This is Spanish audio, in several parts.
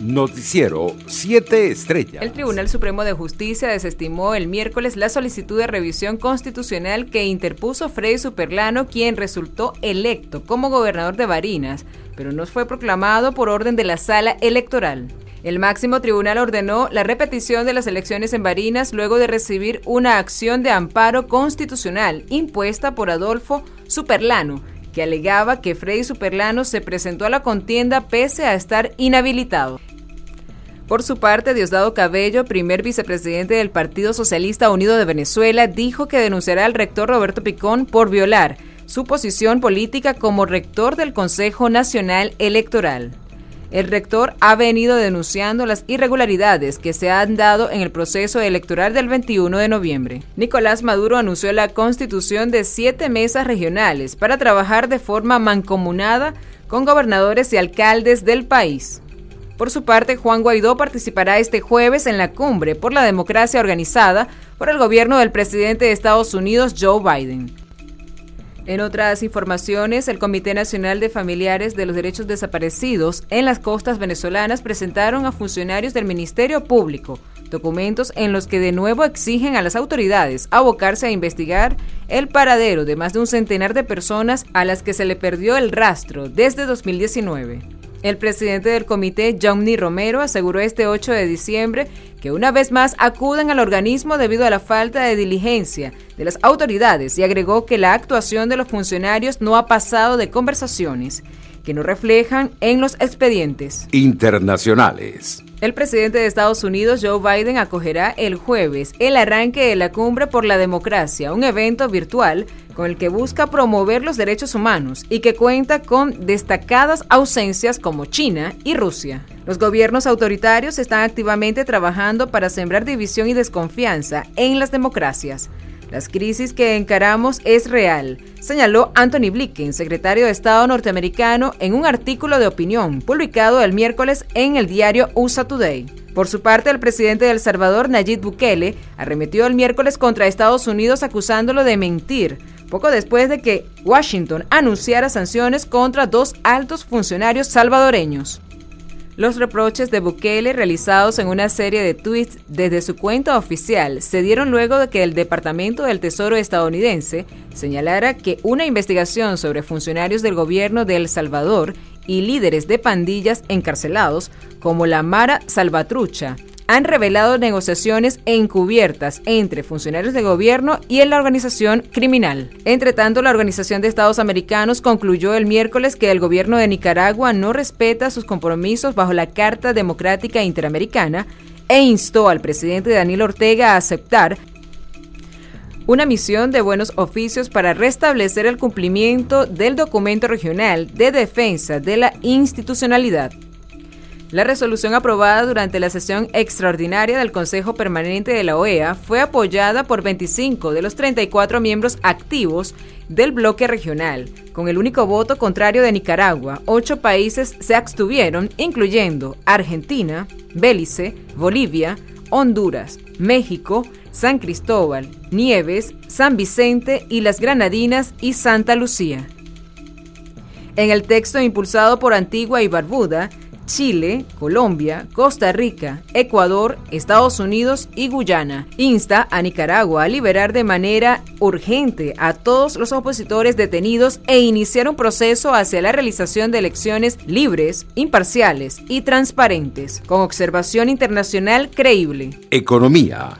Noticiero 7 Estrellas. El Tribunal Supremo de Justicia desestimó el miércoles la solicitud de revisión constitucional que interpuso Freddy Superlano, quien resultó electo como gobernador de Barinas, pero no fue proclamado por orden de la sala electoral. El máximo tribunal ordenó la repetición de las elecciones en Barinas luego de recibir una acción de amparo constitucional impuesta por Adolfo Superlano, que alegaba que Freddy Superlano se presentó a la contienda pese a estar inhabilitado. Por su parte, Diosdado Cabello, primer vicepresidente del Partido Socialista Unido de Venezuela, dijo que denunciará al rector Roberto Picón por violar su posición política como rector del Consejo Nacional Electoral. El rector ha venido denunciando las irregularidades que se han dado en el proceso electoral del 21 de noviembre. Nicolás Maduro anunció la constitución de siete mesas regionales para trabajar de forma mancomunada con gobernadores y alcaldes del país. Por su parte, Juan Guaidó participará este jueves en la cumbre por la democracia organizada por el gobierno del presidente de Estados Unidos, Joe Biden. En otras informaciones, el Comité Nacional de Familiares de los Derechos Desaparecidos en las costas venezolanas presentaron a funcionarios del Ministerio Público documentos en los que de nuevo exigen a las autoridades abocarse a investigar el paradero de más de un centenar de personas a las que se le perdió el rastro desde 2019. El presidente del comité, Johnny Romero, aseguró este 8 de diciembre que una vez más acuden al organismo debido a la falta de diligencia de las autoridades y agregó que la actuación de los funcionarios no ha pasado de conversaciones que no reflejan en los expedientes internacionales. El presidente de Estados Unidos, Joe Biden, acogerá el jueves el arranque de la Cumbre por la Democracia, un evento virtual con el que busca promover los derechos humanos y que cuenta con destacadas ausencias como China y Rusia. Los gobiernos autoritarios están activamente trabajando para sembrar división y desconfianza en las democracias. Las crisis que encaramos es real, señaló Anthony Blinken, secretario de Estado norteamericano, en un artículo de opinión publicado el miércoles en el diario USA Today. Por su parte, el presidente de El Salvador, Nayib Bukele, arremetió el miércoles contra Estados Unidos acusándolo de mentir, poco después de que Washington anunciara sanciones contra dos altos funcionarios salvadoreños. Los reproches de Bukele realizados en una serie de tweets desde su cuenta oficial se dieron luego de que el Departamento del Tesoro estadounidense señalara que una investigación sobre funcionarios del gobierno de El Salvador y líderes de pandillas encarcelados como la Mara Salvatrucha han revelado negociaciones encubiertas entre funcionarios de gobierno y en la organización criminal. Entre tanto, la Organización de Estados Americanos concluyó el miércoles que el gobierno de Nicaragua no respeta sus compromisos bajo la Carta Democrática Interamericana e instó al presidente Daniel Ortega a aceptar una misión de buenos oficios para restablecer el cumplimiento del documento regional de defensa de la institucionalidad. La resolución aprobada durante la sesión extraordinaria del Consejo Permanente de la OEA fue apoyada por 25 de los 34 miembros activos del bloque regional. Con el único voto contrario de Nicaragua, ocho países se abstuvieron, incluyendo Argentina, Belice, Bolivia, Honduras, México, San Cristóbal, Nieves, San Vicente y las Granadinas y Santa Lucía. En el texto impulsado por Antigua y Barbuda, Chile, Colombia, Costa Rica, Ecuador, Estados Unidos y Guyana. Insta a Nicaragua a liberar de manera urgente a todos los opositores detenidos e iniciar un proceso hacia la realización de elecciones libres, imparciales y transparentes, con observación internacional creíble. Economía.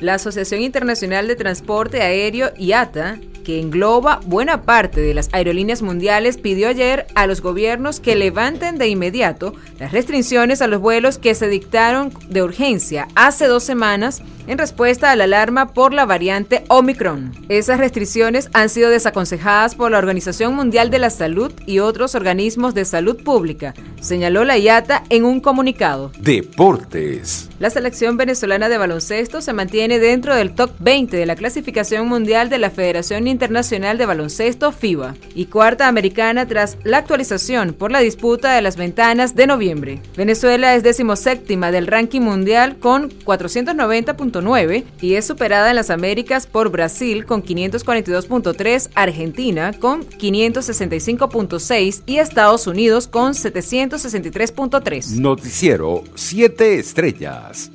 La Asociación Internacional de Transporte Aéreo IATA que engloba buena parte de las aerolíneas mundiales, pidió ayer a los gobiernos que levanten de inmediato las restricciones a los vuelos que se dictaron de urgencia hace dos semanas en respuesta a la alarma por la variante Omicron. Esas restricciones han sido desaconsejadas por la Organización Mundial de la Salud y otros organismos de salud pública, señaló la IATA en un comunicado. Deportes. La selección venezolana de baloncesto se mantiene dentro del top 20 de la clasificación mundial de la Federación Internacional de Baloncesto FIBA y cuarta americana tras la actualización por la disputa de las ventanas de noviembre. Venezuela es decimoséptima del ranking mundial con 490 542.9 y es superada en las Américas por Brasil con 542.3, Argentina con 565.6 y Estados Unidos con 763.3. Noticiero 7 estrellas.